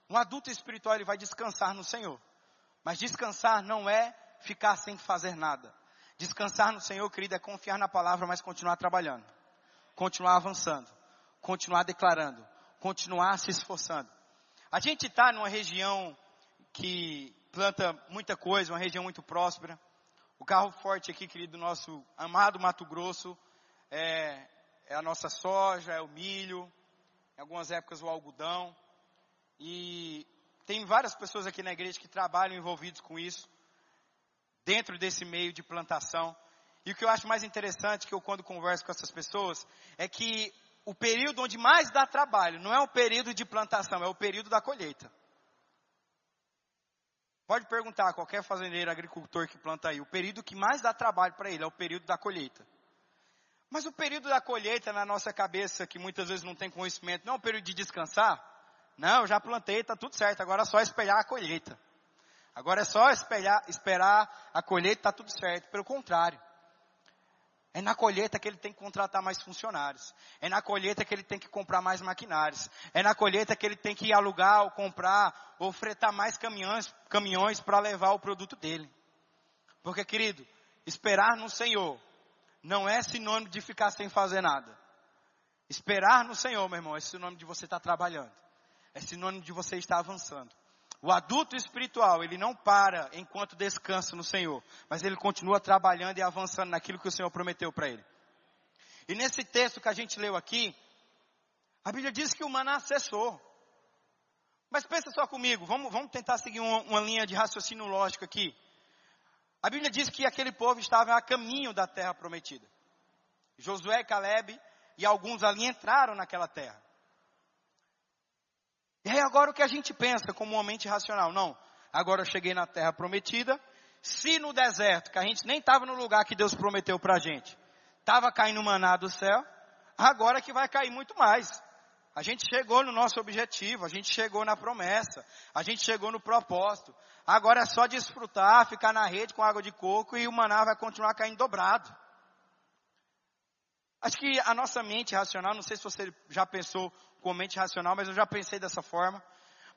A: Um adulto espiritual ele vai descansar no Senhor. Mas descansar não é ficar sem fazer nada. Descansar no Senhor, querido, é confiar na palavra, mas continuar trabalhando. Continuar avançando. Continuar declarando. Continuar se esforçando. A gente está numa região que planta muita coisa, uma região muito próspera. O carro forte aqui, querido, do nosso amado Mato Grosso, é, é a nossa soja, é o milho, em algumas épocas o algodão. E tem várias pessoas aqui na igreja que trabalham envolvidos com isso, dentro desse meio de plantação. E o que eu acho mais interessante, que eu quando converso com essas pessoas, é que o período onde mais dá trabalho não é o período de plantação, é o período da colheita. Pode perguntar a qualquer fazendeiro, agricultor que planta aí, o período que mais dá trabalho para ele é o período da colheita. Mas o período da colheita na nossa cabeça, que muitas vezes não tem conhecimento, não é um período de descansar? Não, já plantei, está tudo certo, agora é só esperar a colheita. Agora é só esperar, esperar a colheita, está tudo certo. Pelo contrário. É na colheita que ele tem que contratar mais funcionários. É na colheita que ele tem que comprar mais maquinários. É na colheita que ele tem que alugar ou comprar ou fretar mais caminhões, caminhões para levar o produto dele. Porque, querido, esperar no Senhor não é sinônimo de ficar sem fazer nada. Esperar no Senhor, meu irmão, é sinônimo de você estar trabalhando. É sinônimo de você estar avançando. O adulto espiritual, ele não para enquanto descansa no Senhor, mas ele continua trabalhando e avançando naquilo que o Senhor prometeu para ele. E nesse texto que a gente leu aqui, a Bíblia diz que o maná cessou. Mas pensa só comigo, vamos, vamos tentar seguir uma, uma linha de raciocínio lógico aqui. A Bíblia diz que aquele povo estava a caminho da terra prometida. Josué, Caleb e alguns ali entraram naquela terra. E aí agora o que a gente pensa como uma mente racional? Não, agora eu cheguei na terra prometida. Se no deserto, que a gente nem estava no lugar que Deus prometeu para a gente, estava caindo maná do céu, agora que vai cair muito mais. A gente chegou no nosso objetivo, a gente chegou na promessa, a gente chegou no propósito. Agora é só desfrutar, ficar na rede com água de coco e o maná vai continuar caindo dobrado. Acho que a nossa mente racional, não sei se você já pensou com mente racional, mas eu já pensei dessa forma.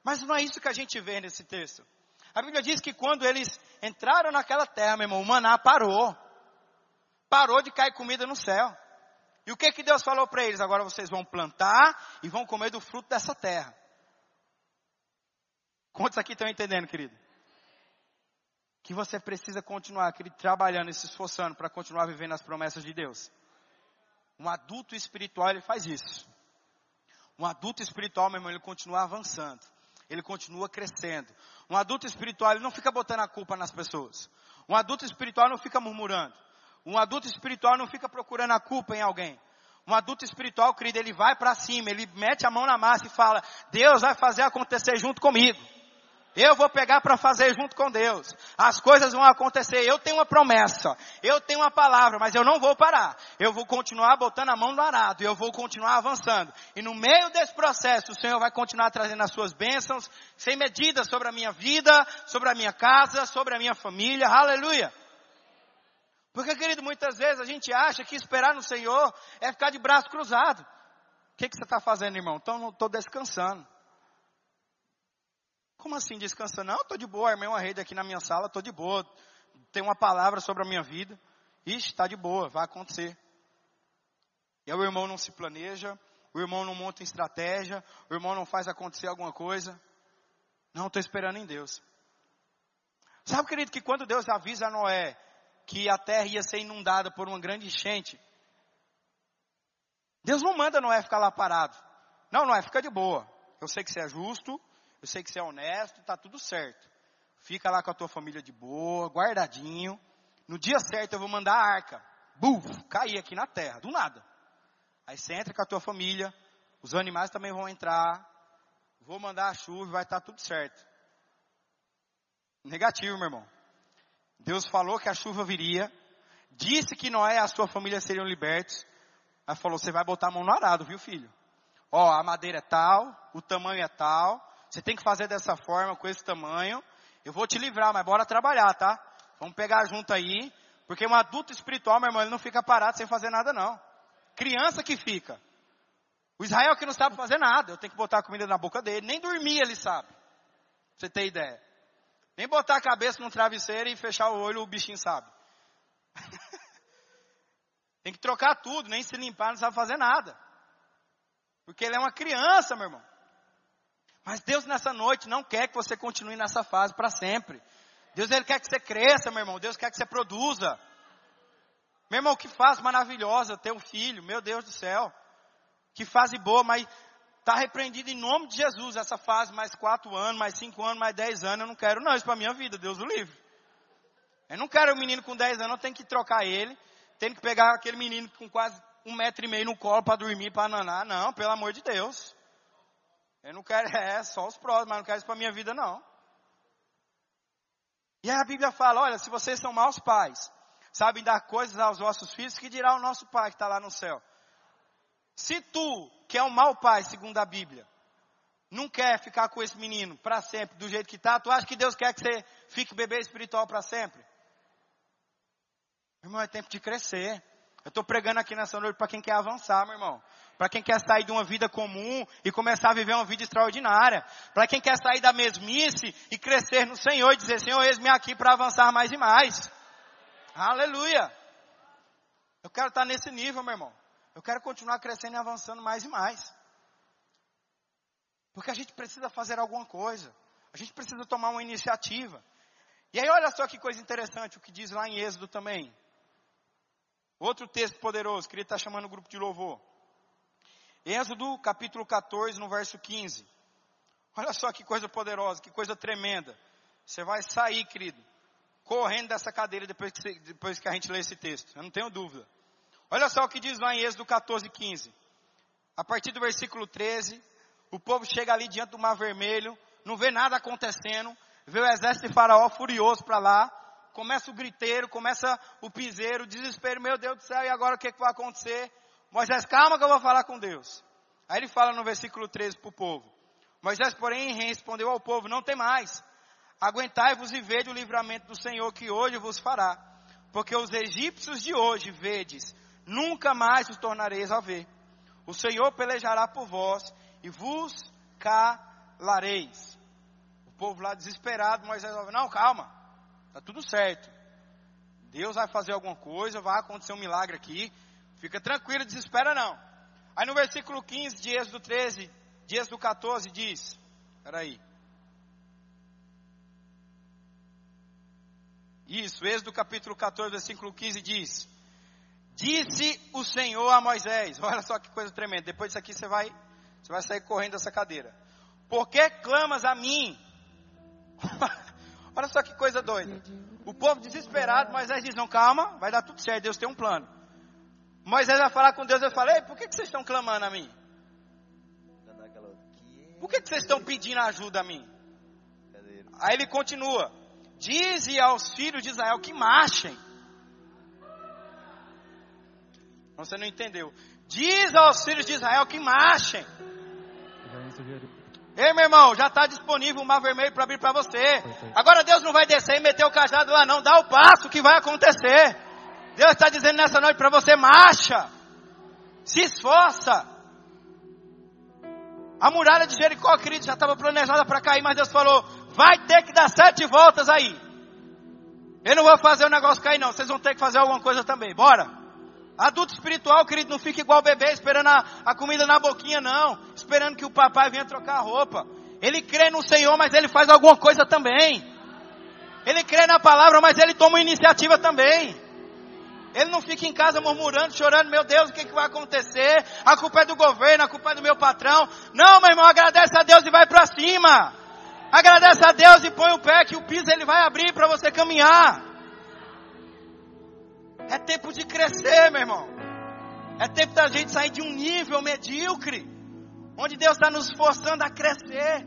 A: Mas não é isso que a gente vê nesse texto. A Bíblia diz que quando eles entraram naquela terra, meu irmão, o maná parou. Parou de cair comida no céu. E o que que Deus falou para eles? Agora vocês vão plantar e vão comer do fruto dessa terra. Quantos aqui estão entendendo, querido? Que você precisa continuar, querido, trabalhando e se esforçando para continuar vivendo as promessas de Deus. Um adulto espiritual, ele faz isso. Um adulto espiritual, meu irmão, ele continua avançando. Ele continua crescendo. Um adulto espiritual, ele não fica botando a culpa nas pessoas. Um adulto espiritual não fica murmurando. Um adulto espiritual não fica procurando a culpa em alguém. Um adulto espiritual, querido, ele vai para cima, ele mete a mão na massa e fala: Deus vai fazer acontecer junto comigo. Eu vou pegar para fazer junto com Deus. As coisas vão acontecer. Eu tenho uma promessa. Eu tenho uma palavra, mas eu não vou parar. Eu vou continuar botando a mão no arado. Eu vou continuar avançando. E no meio desse processo, o Senhor vai continuar trazendo as suas bênçãos, sem medida sobre a minha vida, sobre a minha casa, sobre a minha família. Aleluia. Porque, querido, muitas vezes a gente acha que esperar no Senhor é ficar de braço cruzado. O que, que você está fazendo, irmão? Então, não estou descansando. Como assim descansando? Não, estou de boa, armei uma rede aqui na minha sala, estou de boa. Tem uma palavra sobre a minha vida. Ixi, está de boa, vai acontecer. E aí o irmão não se planeja, o irmão não monta estratégia, o irmão não faz acontecer alguma coisa. Não, estou esperando em Deus. Sabe, querido, que quando Deus avisa a Noé que a terra ia ser inundada por uma grande enchente, Deus não manda Noé ficar lá parado. Não, Noé, fica de boa. Eu sei que você é justo, eu sei que você é honesto, está tudo certo. Fica lá com a tua família de boa, guardadinho. No dia certo eu vou mandar a arca. Buf, cair aqui na terra, do nada. Aí você entra com a tua família, os animais também vão entrar. Vou mandar a chuva vai estar tá tudo certo. Negativo, meu irmão. Deus falou que a chuva viria, disse que Noé e a sua família seriam libertos, mas falou, você vai botar a mão no arado, viu filho? Ó, a madeira é tal, o tamanho é tal, você tem que fazer dessa forma, com esse tamanho, eu vou te livrar, mas bora trabalhar, tá? Vamos pegar junto aí, porque um adulto espiritual, meu irmão, ele não fica parado sem fazer nada não. Criança que fica. O Israel que não sabe fazer nada, eu tenho que botar a comida na boca dele, nem dormir ele sabe. Pra você ter ideia. Nem botar a cabeça no travesseiro e fechar o olho, o bichinho sabe. (laughs) Tem que trocar tudo, nem se limpar, não sabe fazer nada. Porque ele é uma criança, meu irmão. Mas Deus nessa noite não quer que você continue nessa fase para sempre. Deus ele quer que você cresça, meu irmão. Deus quer que você produza. Meu irmão, que fase maravilhosa ter um filho, meu Deus do céu. Que fase boa, mas Está repreendido em nome de Jesus essa fase, mais quatro anos, mais cinco anos, mais dez anos. Eu não quero, não. Isso para minha vida, Deus o livre. Eu não quero um menino com dez anos, eu tenho que trocar ele. Tenho que pegar aquele menino com quase um metro e meio no colo para dormir, para nanar. Não, pelo amor de Deus. Eu não quero, (laughs) é só os próximos, mas não quero isso para minha vida, não. E aí a Bíblia fala: olha, se vocês são maus pais, sabem dar coisas aos vossos filhos, que dirá o nosso pai que está lá no céu? Se tu, que é um mau pai, segundo a Bíblia, não quer ficar com esse menino para sempre, do jeito que está, tu acha que Deus quer que você fique bebê espiritual para sempre? Irmão, é tempo de crescer. Eu estou pregando aqui nessa noite para quem quer avançar, meu irmão. Para quem quer sair de uma vida comum e começar a viver uma vida extraordinária. Para quem quer sair da mesmice e crescer no Senhor e dizer, Senhor, eis-me aqui para avançar mais e mais. Aleluia. Eu quero estar nesse nível, meu irmão. Eu quero continuar crescendo e avançando mais e mais. Porque a gente precisa fazer alguma coisa. A gente precisa tomar uma iniciativa. E aí olha só que coisa interessante o que diz lá em Êxodo também. Outro texto poderoso que ele está chamando o grupo de louvor. Êxodo capítulo 14, no verso 15. Olha só que coisa poderosa, que coisa tremenda. Você vai sair, querido, correndo dessa cadeira depois que, depois que a gente lê esse texto. Eu não tenho dúvida. Olha só o que diz lá em Êxodo 14, 15. A partir do versículo 13, o povo chega ali diante do Mar Vermelho, não vê nada acontecendo, vê o exército de Faraó furioso para lá, começa o griteiro, começa o piseiro, o desespero, meu Deus do céu, e agora o que, que vai acontecer? Moisés, calma que eu vou falar com Deus. Aí ele fala no versículo 13 para o povo. Moisés, porém, respondeu ao povo, não tem mais. Aguentai-vos e vede o livramento do Senhor que hoje vos fará. Porque os egípcios de hoje, vedes, nunca mais os tornareis a ver. O Senhor pelejará por vós e vos calareis. O povo lá desesperado, Moisés não, calma, está tudo certo. Deus vai fazer alguma coisa, vai acontecer um milagre aqui. Fica tranquilo, desespera não. Aí no versículo 15 de Êxodo 13, de Êxodo 14 diz, peraí. Isso, Êxodo capítulo 14, versículo 15 diz: Disse o Senhor a Moisés, (laughs) olha só que coisa tremenda, depois disso aqui você vai, você vai sair correndo dessa cadeira. Por que clamas a mim? (laughs) olha só que coisa doida. O povo desesperado, Moisés diz, não, calma, vai dar tudo certo, Deus tem um plano. Moisés vai falar com Deus, eu falei, por que, que vocês estão clamando a mim? Por que, que vocês estão pedindo ajuda a mim? Aí ele continua: Dize aos filhos de Israel que marchem. Você não entendeu. Diz aos filhos de Israel que marchem. Ei, meu irmão, já está disponível o mar vermelho para abrir para você. Agora Deus não vai descer e meter o cajado lá, não. Dá o passo que vai acontecer. Deus está dizendo nessa noite para você: marcha, se esforça. A muralha de Jericó, querido, já estava planejada para cair, mas Deus falou: vai ter que dar sete voltas aí. Eu não vou fazer o negócio cair, não. Vocês vão ter que fazer alguma coisa também. Bora. Adulto espiritual, querido, não fica igual bebê esperando a, a comida na boquinha, não. Esperando que o papai venha trocar a roupa. Ele crê no Senhor, mas ele faz alguma coisa também. Ele crê na palavra, mas ele toma iniciativa também. Ele não fica em casa murmurando, chorando, meu Deus, o que, que vai acontecer? A culpa é do governo, a culpa é do meu patrão. Não, meu irmão, agradece a Deus e vai para cima. Agradece a Deus e põe o pé que o piso ele vai abrir para você caminhar. É tempo de crescer, meu irmão. É tempo da gente sair de um nível medíocre, onde Deus está nos forçando a crescer.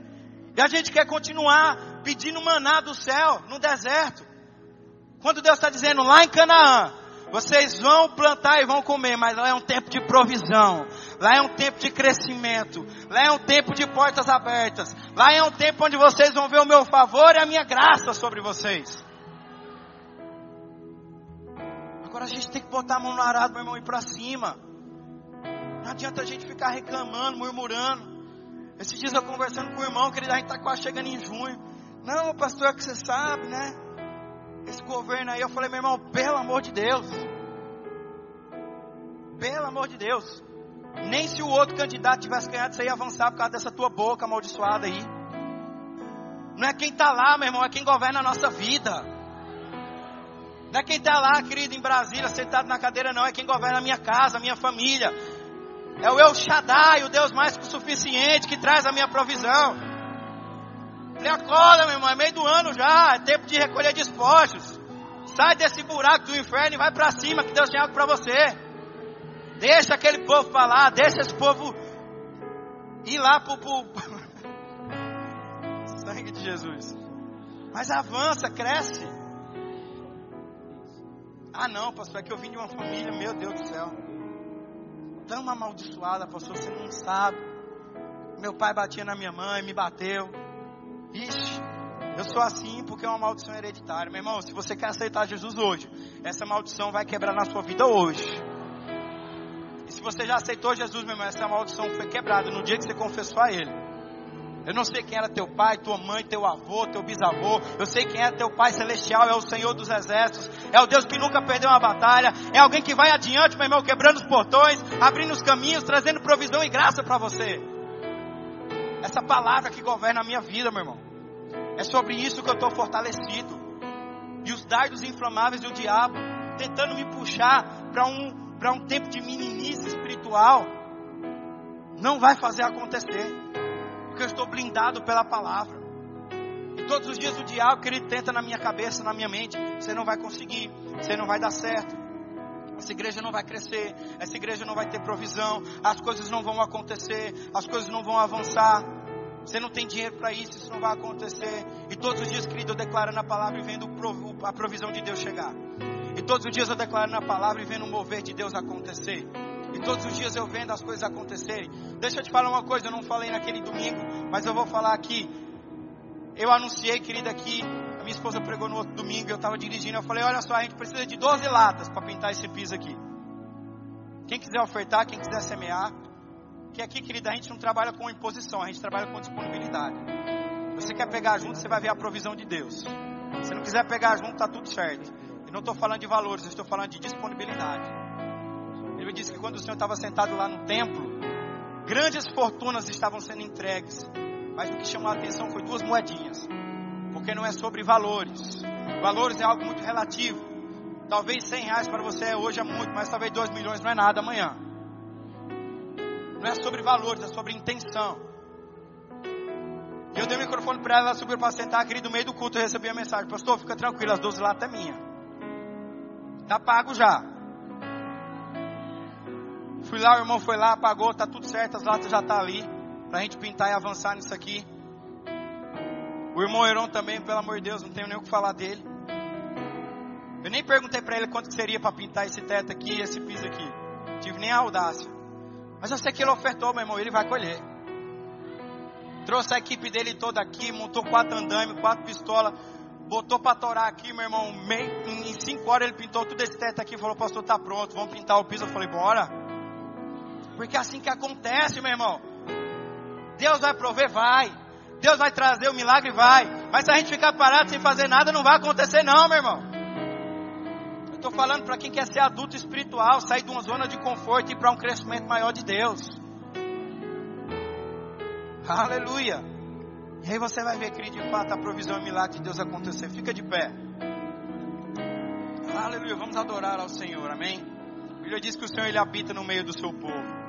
A: E a gente quer continuar pedindo maná do céu, no deserto. Quando Deus está dizendo lá em Canaã, vocês vão plantar e vão comer, mas lá é um tempo de provisão. Lá é um tempo de crescimento. Lá é um tempo de portas abertas. Lá é um tempo onde vocês vão ver o meu favor e a minha graça sobre vocês. Agora a gente tem que botar a mão no arado, meu irmão, e ir para cima. Não adianta a gente ficar reclamando, murmurando. Esses dias eu conversando com o irmão, querido, a gente está quase chegando em junho. Não, pastor, é que você sabe, né? Esse governo aí, eu falei, meu irmão, pelo amor de Deus. Pelo amor de Deus. Nem se o outro candidato tivesse ganhado, você ia avançar por causa dessa tua boca amaldiçoada aí. Não é quem está lá, meu irmão, é quem governa a nossa vida. Não é quem está lá, querido, em Brasília, sentado na cadeira, não. É quem governa a minha casa, a minha família. É o El Shaddai, o Deus mais que o suficiente, que traz a minha provisão. Falei, acorda, meu irmão, é meio do ano já, é tempo de recolher despojos. Sai desse buraco do inferno e vai para cima, que Deus tem algo para você. Deixa aquele povo falar, deixa esse povo ir lá pro, pro... (laughs) sangue de Jesus. Mas avança, cresce. Ah, não, pastor, é que eu vim de uma família, meu Deus do céu. Tão amaldiçoada, pastor, você não sabe. Meu pai batia na minha mãe, me bateu. Ixi, eu sou assim porque é uma maldição hereditária. Meu irmão, se você quer aceitar Jesus hoje, essa maldição vai quebrar na sua vida hoje. E se você já aceitou Jesus, meu irmão, essa maldição foi quebrada no dia que você confessou a Ele. Eu não sei quem era teu pai, tua mãe, teu avô, teu bisavô. Eu sei quem é teu pai celestial, é o Senhor dos exércitos. É o Deus que nunca perdeu uma batalha. É alguém que vai adiante, meu irmão, quebrando os portões, abrindo os caminhos, trazendo provisão e graça para você. Essa palavra que governa a minha vida, meu irmão. É sobre isso que eu estou fortalecido. E os dardos inflamáveis do diabo tentando me puxar para um, um tempo de meninice espiritual. Não vai fazer acontecer porque eu estou blindado pela palavra. E todos os dias o diabo, que ele tenta na minha cabeça, na minha mente, você não vai conseguir, você não vai dar certo. Essa igreja não vai crescer, essa igreja não vai ter provisão, as coisas não vão acontecer, as coisas não vão avançar. Você não tem dinheiro para isso, isso não vai acontecer. E todos os dias, querido, eu declaro na palavra e vendo a provisão de Deus chegar. E todos os dias eu declaro na palavra e vendo o mover de Deus acontecer. E todos os dias eu vendo as coisas acontecerem. Deixa eu te falar uma coisa, eu não falei naquele domingo, mas eu vou falar aqui. Eu anunciei, querida, aqui. A minha esposa pregou no outro domingo, eu estava dirigindo. Eu falei: Olha só, a gente precisa de 12 latas para pintar esse piso aqui. Quem quiser ofertar, quem quiser semear. Que aqui, querida, a gente não trabalha com imposição, a gente trabalha com disponibilidade. Você quer pegar junto, você vai ver a provisão de Deus. Se não quiser pegar junto, tá tudo certo. E não estou falando de valores, eu estou falando de disponibilidade. Ele disse que quando o Senhor estava sentado lá no templo, grandes fortunas estavam sendo entregues. Mas o que chamou a atenção foi duas moedinhas. Porque não é sobre valores. Valores é algo muito relativo. Talvez 100 reais para você hoje é muito, mas talvez 2 milhões não é nada amanhã. Não é sobre valores, é sobre intenção. E eu dei o microfone para ela, ela subiu para sentar, querido, no meio do culto eu recebi a mensagem. Pastor, fica tranquilo, as 12 latas é minha. Tá pago já. Fui lá, o irmão foi lá, pagou, tá tudo certo, as latas já tá ali. Pra gente pintar e avançar nisso aqui. O irmão Heron também, pelo amor de Deus, não tenho nem o que falar dele. Eu nem perguntei para ele quanto seria para pintar esse teto aqui e esse piso aqui. Tive nem a audácia. Mas eu sei que ele ofertou, meu irmão, ele vai colher. Trouxe a equipe dele toda aqui, montou quatro andames, quatro pistolas, botou para torar aqui, meu irmão. Meio, em cinco horas ele pintou tudo esse teto aqui falou, pastor, tá pronto, vamos pintar o piso. Eu falei, bora. Porque é assim que acontece, meu irmão. Deus vai prover, vai. Deus vai trazer o milagre, vai. Mas se a gente ficar parado sem fazer nada, não vai acontecer não, meu irmão. Estou falando para quem quer ser adulto espiritual, sair de uma zona de conforto e ir para um crescimento maior de Deus. Aleluia. E aí você vai ver, querido, de fato, a provisão e o milagre de Deus acontecer. Fica de pé. Aleluia. Vamos adorar ao Senhor. Amém. A Bíblia diz que o Senhor ele habita no meio do seu povo.